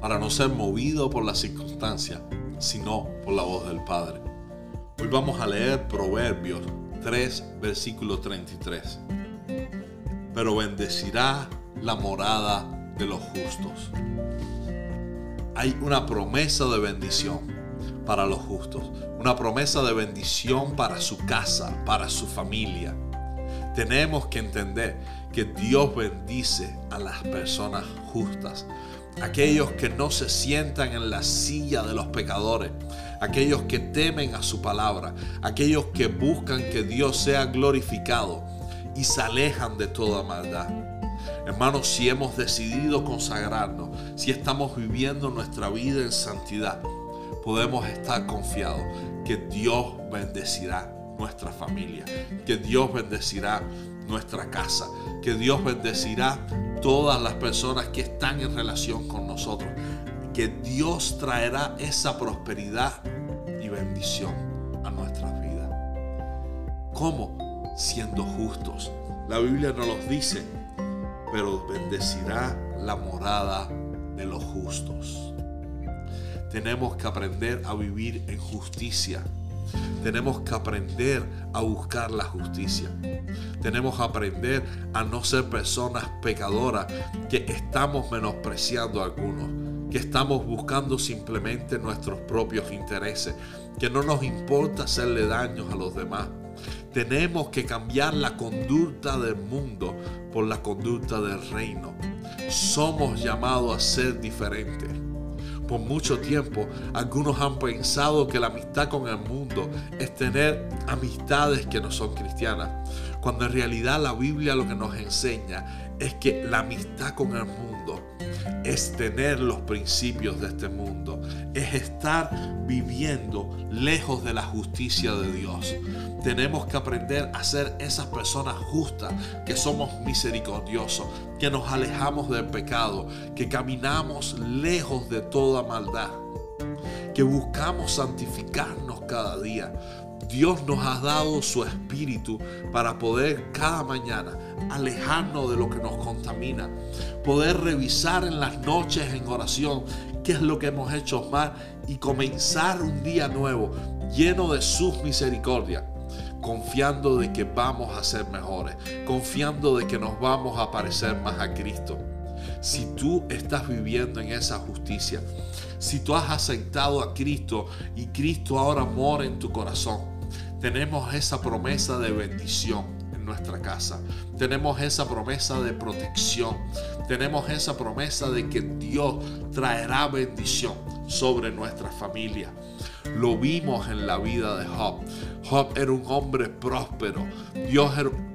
para no ser movido por las circunstancias sino por la voz del Padre. Hoy vamos a leer Proverbios 3, versículo 33. Pero bendecirá la morada de los justos. Hay una promesa de bendición para los justos, una promesa de bendición para su casa, para su familia. Tenemos que entender que Dios bendice a las personas justas, aquellos que no se sientan en la silla de los pecadores, aquellos que temen a su palabra, aquellos que buscan que Dios sea glorificado y se alejan de toda maldad. Hermanos, si hemos decidido consagrarnos, si estamos viviendo nuestra vida en santidad, podemos estar confiados que Dios bendecirá nuestra familia, que Dios bendecirá nuestra casa, que Dios bendecirá todas las personas que están en relación con nosotros, que Dios traerá esa prosperidad y bendición a nuestras vidas. ¿Cómo? Siendo justos. La Biblia nos los dice, pero bendecirá la morada de los justos. Tenemos que aprender a vivir en justicia tenemos que aprender a buscar la justicia. Tenemos que aprender a no ser personas pecadoras que estamos menospreciando a algunos, que estamos buscando simplemente nuestros propios intereses, que no nos importa hacerle daños a los demás. Tenemos que cambiar la conducta del mundo por la conducta del reino. Somos llamados a ser diferentes por mucho tiempo algunos han pensado que la amistad con el mundo es tener amistades que no son cristianas, cuando en realidad la Biblia lo que nos enseña es que la amistad con el mundo es tener los principios de este mundo, es estar viviendo lejos de la justicia de Dios. Tenemos que aprender a ser esas personas justas, que somos misericordiosos, que nos alejamos del pecado, que caminamos lejos de toda maldad, que buscamos santificarnos cada día. Dios nos ha dado su espíritu para poder cada mañana alejarnos de lo que nos contamina, poder revisar en las noches en oración qué es lo que hemos hecho mal y comenzar un día nuevo lleno de sus misericordias confiando de que vamos a ser mejores, confiando de que nos vamos a parecer más a Cristo. Si tú estás viviendo en esa justicia, si tú has aceptado a Cristo y Cristo ahora mora en tu corazón, tenemos esa promesa de bendición en nuestra casa. Tenemos esa promesa de protección. Tenemos esa promesa de que Dios traerá bendición sobre nuestra familia. Lo vimos en la vida de Job. Job era un hombre próspero. Dios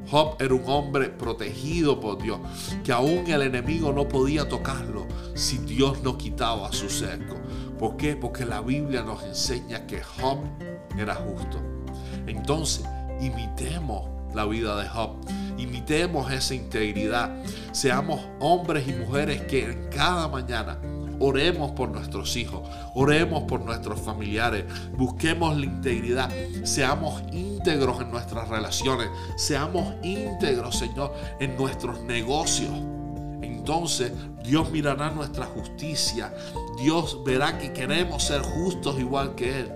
Job era un hombre protegido por Dios, que aún el enemigo no podía tocarlo si Dios no quitaba su cerco. ¿Por qué? Porque la Biblia nos enseña que Job era justo. Entonces, imitemos la vida de Job. Imitemos esa integridad. Seamos hombres y mujeres que en cada mañana Oremos por nuestros hijos, oremos por nuestros familiares, busquemos la integridad, seamos íntegros en nuestras relaciones, seamos íntegros, Señor, en nuestros negocios. Entonces Dios mirará nuestra justicia, Dios verá que queremos ser justos igual que Él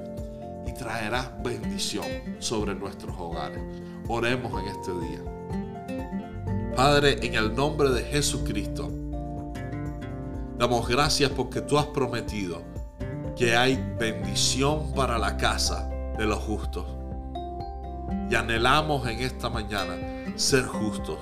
y traerá bendición sobre nuestros hogares. Oremos en este día. Padre, en el nombre de Jesucristo, Damos gracias porque tú has prometido que hay bendición para la casa de los justos. Y anhelamos en esta mañana ser justos.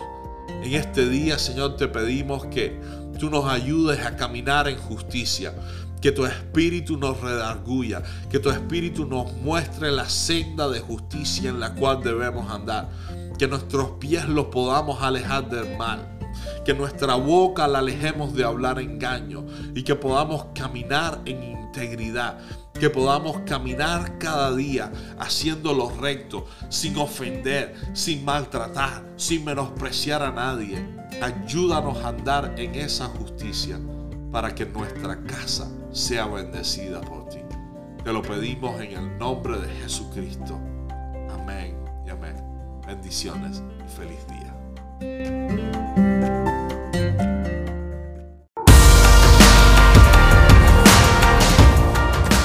En este día, Señor, te pedimos que tú nos ayudes a caminar en justicia, que tu espíritu nos redarguya, que tu espíritu nos muestre la senda de justicia en la cual debemos andar, que nuestros pies los podamos alejar del mal que nuestra boca la alejemos de hablar engaño y que podamos caminar en integridad, que podamos caminar cada día haciendo lo recto, sin ofender, sin maltratar, sin menospreciar a nadie. Ayúdanos a andar en esa justicia para que nuestra casa sea bendecida por ti. Te lo pedimos en el nombre de Jesucristo. Amén y amén. Bendiciones y feliz día.